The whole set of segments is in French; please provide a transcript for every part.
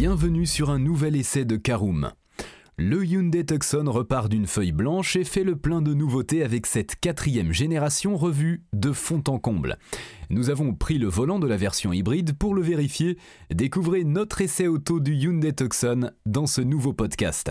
Bienvenue sur un nouvel essai de Karoom. Le Hyundai Tucson repart d'une feuille blanche et fait le plein de nouveautés avec cette quatrième génération revue de fond en comble. Nous avons pris le volant de la version hybride pour le vérifier. Découvrez notre essai auto du Hyundai Tucson dans ce nouveau podcast.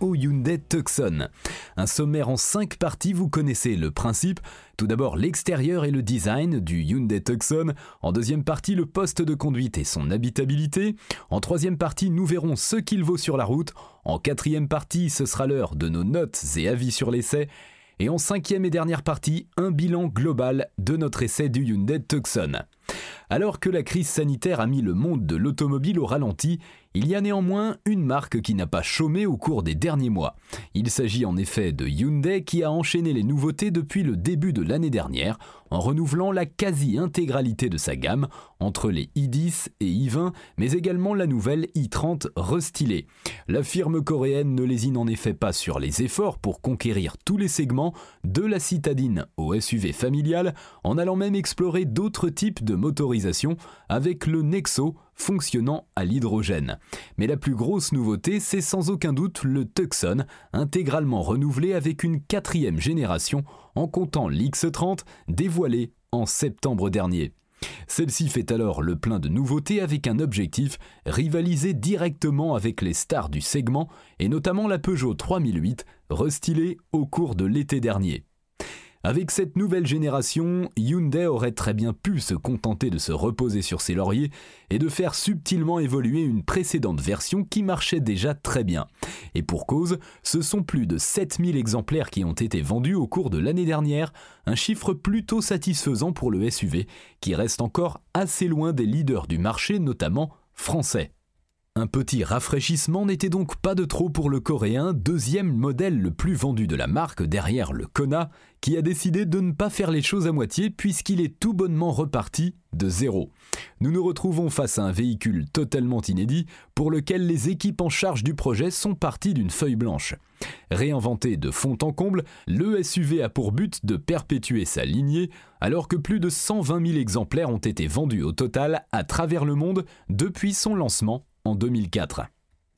Hyundai Tucson. Un sommaire en 5 parties, vous connaissez le principe. Tout d'abord l'extérieur et le design du Hyundai Tucson. En deuxième partie, le poste de conduite et son habitabilité. En troisième partie, nous verrons ce qu'il vaut sur la route. En quatrième partie, ce sera l'heure de nos notes et avis sur l'essai. Et en cinquième et dernière partie, un bilan global de notre essai du Hyundai Tucson. Alors que la crise sanitaire a mis le monde de l'automobile au ralenti, il y a néanmoins une marque qui n'a pas chômé au cours des derniers mois. Il s'agit en effet de Hyundai qui a enchaîné les nouveautés depuis le début de l'année dernière en renouvelant la quasi-intégralité de sa gamme entre les i10 et i20 mais également la nouvelle i30 restylée. La firme coréenne ne lésine en effet pas sur les efforts pour conquérir tous les segments de la citadine au SUV familial en allant même explorer d'autres types de motorisation avec le Nexo fonctionnant à l'hydrogène. Mais la plus grosse nouveauté, c'est sans aucun doute le Tucson, intégralement renouvelé avec une quatrième génération en comptant l'X30 dévoilé en septembre dernier. Celle-ci fait alors le plein de nouveautés avec un objectif, rivaliser directement avec les stars du segment et notamment la Peugeot 3008, restylée au cours de l'été dernier. Avec cette nouvelle génération, Hyundai aurait très bien pu se contenter de se reposer sur ses lauriers et de faire subtilement évoluer une précédente version qui marchait déjà très bien. Et pour cause, ce sont plus de 7000 exemplaires qui ont été vendus au cours de l'année dernière, un chiffre plutôt satisfaisant pour le SUV, qui reste encore assez loin des leaders du marché, notamment français. Un petit rafraîchissement n'était donc pas de trop pour le coréen, deuxième modèle le plus vendu de la marque derrière le Kona, qui a décidé de ne pas faire les choses à moitié puisqu'il est tout bonnement reparti de zéro. Nous nous retrouvons face à un véhicule totalement inédit pour lequel les équipes en charge du projet sont parties d'une feuille blanche. Réinventé de fond en comble, le SUV a pour but de perpétuer sa lignée alors que plus de 120 000 exemplaires ont été vendus au total à travers le monde depuis son lancement en 2004.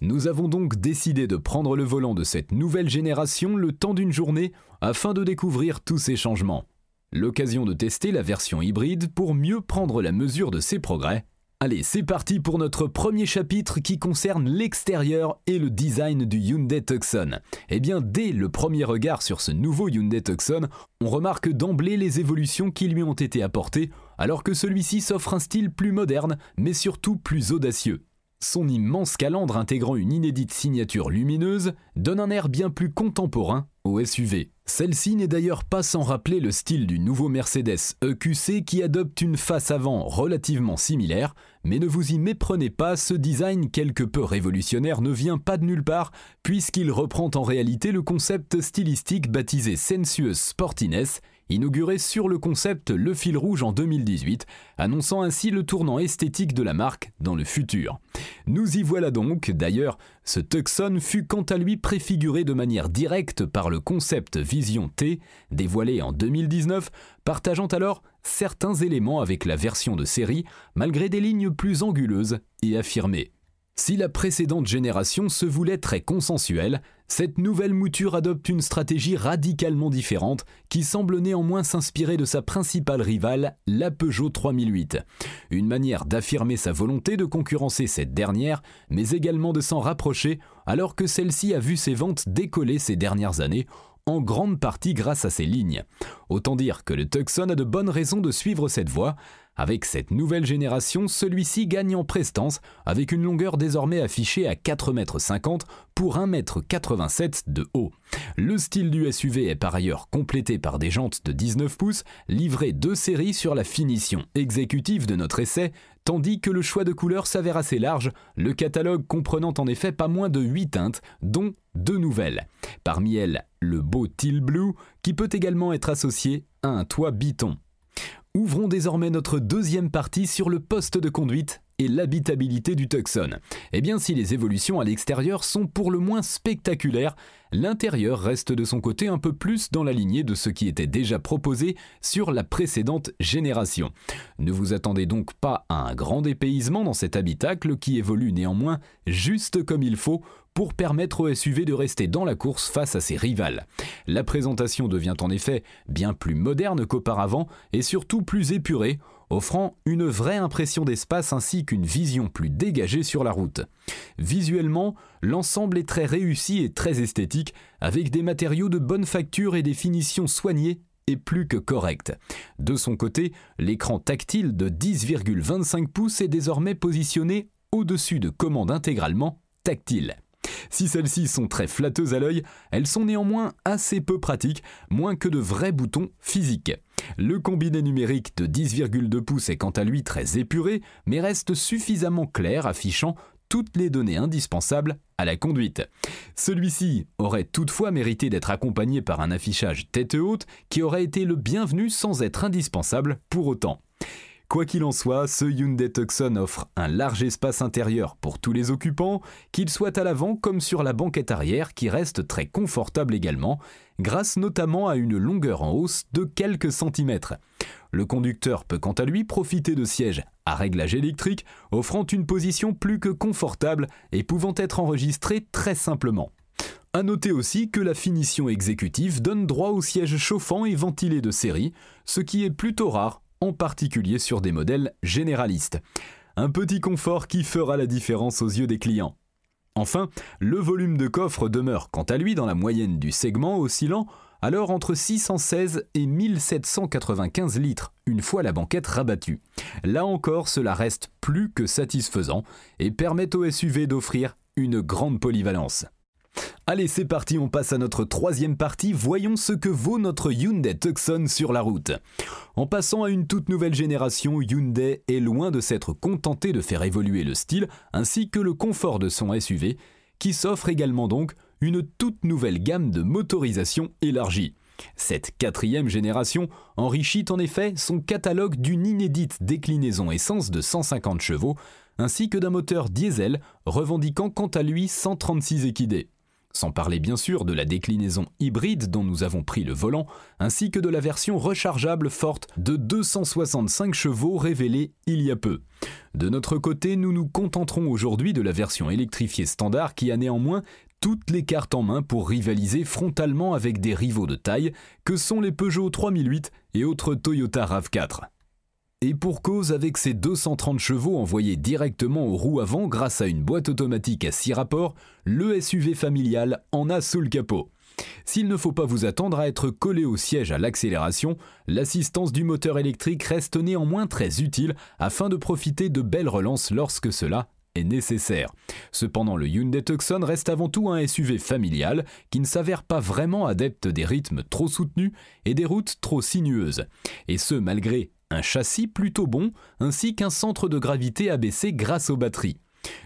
Nous avons donc décidé de prendre le volant de cette nouvelle génération le temps d'une journée afin de découvrir tous ces changements. L'occasion de tester la version hybride pour mieux prendre la mesure de ses progrès. Allez, c'est parti pour notre premier chapitre qui concerne l'extérieur et le design du Hyundai Tucson. Eh bien, dès le premier regard sur ce nouveau Hyundai Tucson, on remarque d'emblée les évolutions qui lui ont été apportées, alors que celui-ci s'offre un style plus moderne, mais surtout plus audacieux. Son immense calandre intégrant une inédite signature lumineuse donne un air bien plus contemporain au SUV. Celle-ci n'est d'ailleurs pas sans rappeler le style du nouveau Mercedes EQC qui adopte une face avant relativement similaire, mais ne vous y méprenez pas, ce design quelque peu révolutionnaire ne vient pas de nulle part, puisqu'il reprend en réalité le concept stylistique baptisé Sensuous Sportiness inauguré sur le concept Le fil rouge en 2018, annonçant ainsi le tournant esthétique de la marque dans le futur. Nous y voilà donc, d'ailleurs, ce Tucson fut quant à lui préfiguré de manière directe par le concept Vision T, dévoilé en 2019, partageant alors certains éléments avec la version de série, malgré des lignes plus anguleuses et affirmées. Si la précédente génération se voulait très consensuelle, cette nouvelle mouture adopte une stratégie radicalement différente qui semble néanmoins s'inspirer de sa principale rivale, la Peugeot 3008. Une manière d'affirmer sa volonté de concurrencer cette dernière, mais également de s'en rapprocher alors que celle-ci a vu ses ventes décoller ces dernières années en grande partie grâce à ces lignes. Autant dire que le Tucson a de bonnes raisons de suivre cette voie, avec cette nouvelle génération, celui-ci gagne en prestance avec une longueur désormais affichée à 4,50 m pour 1,87 m de haut. Le style du SUV est par ailleurs complété par des jantes de 19 pouces livrées deux séries sur la finition exécutive de notre essai, tandis que le choix de couleurs s'avère assez large, le catalogue comprenant en effet pas moins de 8 teintes, dont deux nouvelles. Parmi elles, le beau teal blue, qui peut également être associé à un toit biton. Ouvrons désormais notre deuxième partie sur le poste de conduite et l'habitabilité du Tucson. Eh bien, si les évolutions à l'extérieur sont pour le moins spectaculaires, l'intérieur reste de son côté un peu plus dans la lignée de ce qui était déjà proposé sur la précédente génération. Ne vous attendez donc pas à un grand dépaysement dans cet habitacle qui évolue néanmoins juste comme il faut pour permettre au SUV de rester dans la course face à ses rivales. La présentation devient en effet bien plus moderne qu'auparavant et surtout plus épurée, offrant une vraie impression d'espace ainsi qu'une vision plus dégagée sur la route. Visuellement, l'ensemble est très réussi et très esthétique, avec des matériaux de bonne facture et des finitions soignées et plus que correctes. De son côté, l'écran tactile de 10,25 pouces est désormais positionné au-dessus de commandes intégralement tactiles. Si celles-ci sont très flatteuses à l'œil, elles sont néanmoins assez peu pratiques, moins que de vrais boutons physiques. Le combiné numérique de 10,2 pouces est quant à lui très épuré, mais reste suffisamment clair affichant toutes les données indispensables à la conduite. Celui-ci aurait toutefois mérité d'être accompagné par un affichage tête haute qui aurait été le bienvenu sans être indispensable pour autant. Quoi qu'il en soit, ce Hyundai Tucson offre un large espace intérieur pour tous les occupants, qu'il soit à l'avant comme sur la banquette arrière qui reste très confortable également, grâce notamment à une longueur en hausse de quelques centimètres. Le conducteur peut quant à lui profiter de sièges à réglage électrique, offrant une position plus que confortable et pouvant être enregistré très simplement. A noter aussi que la finition exécutive donne droit aux sièges chauffants et ventilés de série, ce qui est plutôt rare en particulier sur des modèles généralistes. Un petit confort qui fera la différence aux yeux des clients. Enfin, le volume de coffre demeure quant à lui dans la moyenne du segment oscillant alors entre 616 et 1795 litres, une fois la banquette rabattue. Là encore, cela reste plus que satisfaisant et permet au SUV d'offrir une grande polyvalence. Allez, c'est parti, on passe à notre troisième partie. Voyons ce que vaut notre Hyundai Tucson sur la route. En passant à une toute nouvelle génération, Hyundai est loin de s'être contenté de faire évoluer le style ainsi que le confort de son SUV, qui s'offre également donc une toute nouvelle gamme de motorisation élargie. Cette quatrième génération enrichit en effet son catalogue d'une inédite déclinaison essence de 150 chevaux, ainsi que d'un moteur diesel revendiquant quant à lui 136 équidés. Sans parler bien sûr de la déclinaison hybride dont nous avons pris le volant, ainsi que de la version rechargeable forte de 265 chevaux révélée il y a peu. De notre côté, nous nous contenterons aujourd'hui de la version électrifiée standard qui a néanmoins toutes les cartes en main pour rivaliser frontalement avec des rivaux de taille que sont les Peugeot 3008 et autres Toyota RAV4. Et pour cause, avec ses 230 chevaux envoyés directement aux roues avant grâce à une boîte automatique à 6 rapports, le SUV familial en a sous le capot. S'il ne faut pas vous attendre à être collé au siège à l'accélération, l'assistance du moteur électrique reste néanmoins très utile afin de profiter de belles relances lorsque cela est nécessaire. Cependant, le Hyundai Tucson reste avant tout un SUV familial qui ne s'avère pas vraiment adepte des rythmes trop soutenus et des routes trop sinueuses. Et ce, malgré un châssis plutôt bon, ainsi qu'un centre de gravité abaissé grâce aux batteries.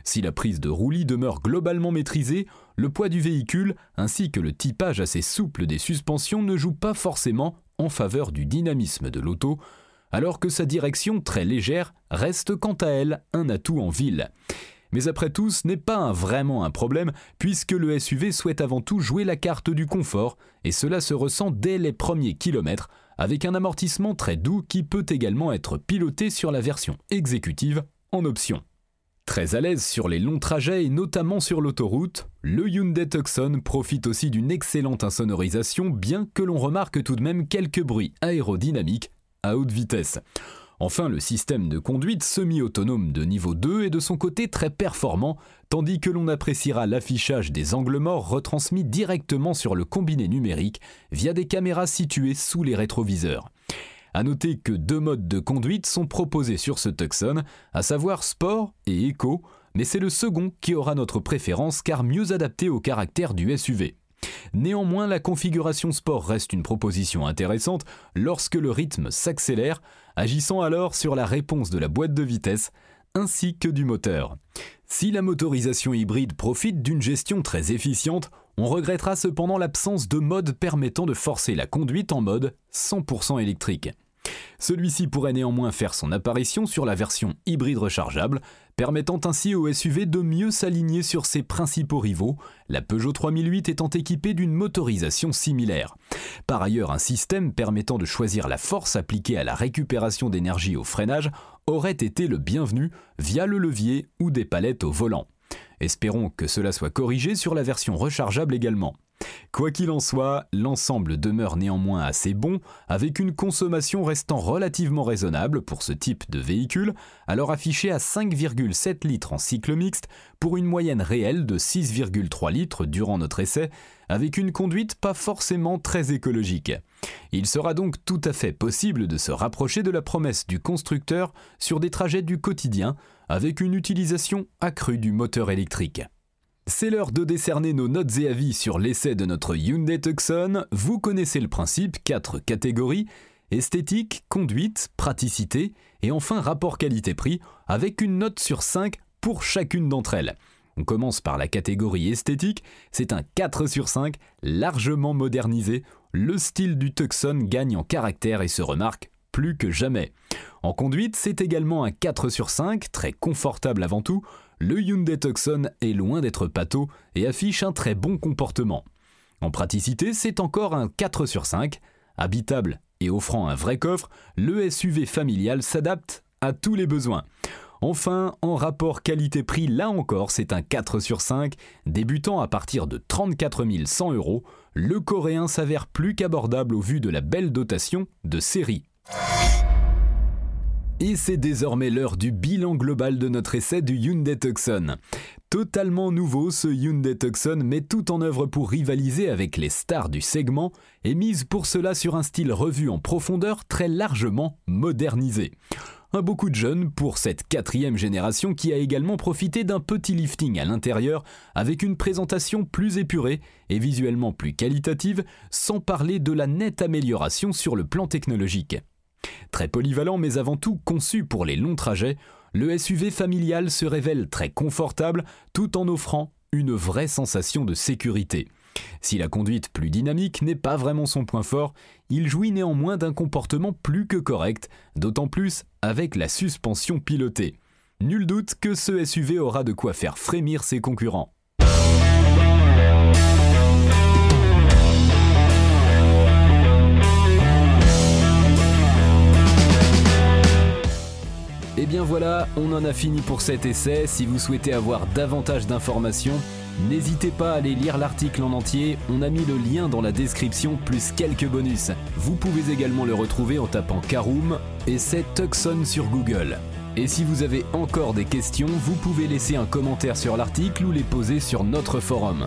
Si la prise de roulis demeure globalement maîtrisée, le poids du véhicule ainsi que le typage assez souple des suspensions ne jouent pas forcément en faveur du dynamisme de l'auto, alors que sa direction très légère reste quant à elle un atout en ville. Mais après tout, ce n'est pas vraiment un problème, puisque le SUV souhaite avant tout jouer la carte du confort, et cela se ressent dès les premiers kilomètres, avec un amortissement très doux qui peut également être piloté sur la version exécutive en option. Très à l'aise sur les longs trajets et notamment sur l'autoroute, le Hyundai Tucson profite aussi d'une excellente insonorisation bien que l'on remarque tout de même quelques bruits aérodynamiques à haute vitesse. Enfin, le système de conduite semi-autonome de niveau 2 est de son côté très performant, tandis que l'on appréciera l'affichage des angles morts retransmis directement sur le combiné numérique via des caméras situées sous les rétroviseurs. A noter que deux modes de conduite sont proposés sur ce Tucson, à savoir Sport et Eco, mais c'est le second qui aura notre préférence car mieux adapté au caractère du SUV. Néanmoins, la configuration sport reste une proposition intéressante lorsque le rythme s'accélère, agissant alors sur la réponse de la boîte de vitesse ainsi que du moteur. Si la motorisation hybride profite d'une gestion très efficiente, on regrettera cependant l'absence de mode permettant de forcer la conduite en mode 100% électrique. Celui-ci pourrait néanmoins faire son apparition sur la version hybride rechargeable, permettant ainsi au SUV de mieux s'aligner sur ses principaux rivaux, la Peugeot 3008 étant équipée d'une motorisation similaire. Par ailleurs, un système permettant de choisir la force appliquée à la récupération d'énergie au freinage aurait été le bienvenu via le levier ou des palettes au volant. Espérons que cela soit corrigé sur la version rechargeable également. Quoi qu'il en soit, l'ensemble demeure néanmoins assez bon, avec une consommation restant relativement raisonnable pour ce type de véhicule, alors affiché à 5,7 litres en cycle mixte, pour une moyenne réelle de 6,3 litres durant notre essai, avec une conduite pas forcément très écologique. Il sera donc tout à fait possible de se rapprocher de la promesse du constructeur sur des trajets du quotidien, avec une utilisation accrue du moteur électrique. C'est l'heure de décerner nos notes et avis sur l'essai de notre Hyundai Tucson. Vous connaissez le principe, quatre catégories esthétique, conduite, praticité et enfin rapport qualité-prix avec une note sur 5 pour chacune d'entre elles. On commence par la catégorie esthétique, c'est un 4 sur 5, largement modernisé. Le style du Tucson gagne en caractère et se remarque plus que jamais. En conduite, c'est également un 4 sur 5, très confortable avant tout le Hyundai Tucson est loin d'être pâteau et affiche un très bon comportement. En praticité, c'est encore un 4 sur 5. Habitable et offrant un vrai coffre, le SUV familial s'adapte à tous les besoins. Enfin, en rapport qualité-prix, là encore, c'est un 4 sur 5. Débutant à partir de 34 100 euros, le coréen s'avère plus qu'abordable au vu de la belle dotation de série. Et c'est désormais l'heure du bilan global de notre essai du Hyundai Tucson. Totalement nouveau, ce Hyundai Tucson met tout en œuvre pour rivaliser avec les stars du segment et mise pour cela sur un style revu en profondeur très largement modernisé. Un beaucoup de jeunes pour cette quatrième génération qui a également profité d'un petit lifting à l'intérieur avec une présentation plus épurée et visuellement plus qualitative, sans parler de la nette amélioration sur le plan technologique. Très polyvalent mais avant tout conçu pour les longs trajets, le SUV familial se révèle très confortable tout en offrant une vraie sensation de sécurité. Si la conduite plus dynamique n'est pas vraiment son point fort, il jouit néanmoins d'un comportement plus que correct, d'autant plus avec la suspension pilotée. Nul doute que ce SUV aura de quoi faire frémir ses concurrents. En a fini pour cet essai. Si vous souhaitez avoir davantage d'informations, n'hésitez pas à aller lire l'article en entier. On a mis le lien dans la description plus quelques bonus. Vous pouvez également le retrouver en tapant Caroom et c'est Tucson sur Google. Et si vous avez encore des questions, vous pouvez laisser un commentaire sur l'article ou les poser sur notre forum.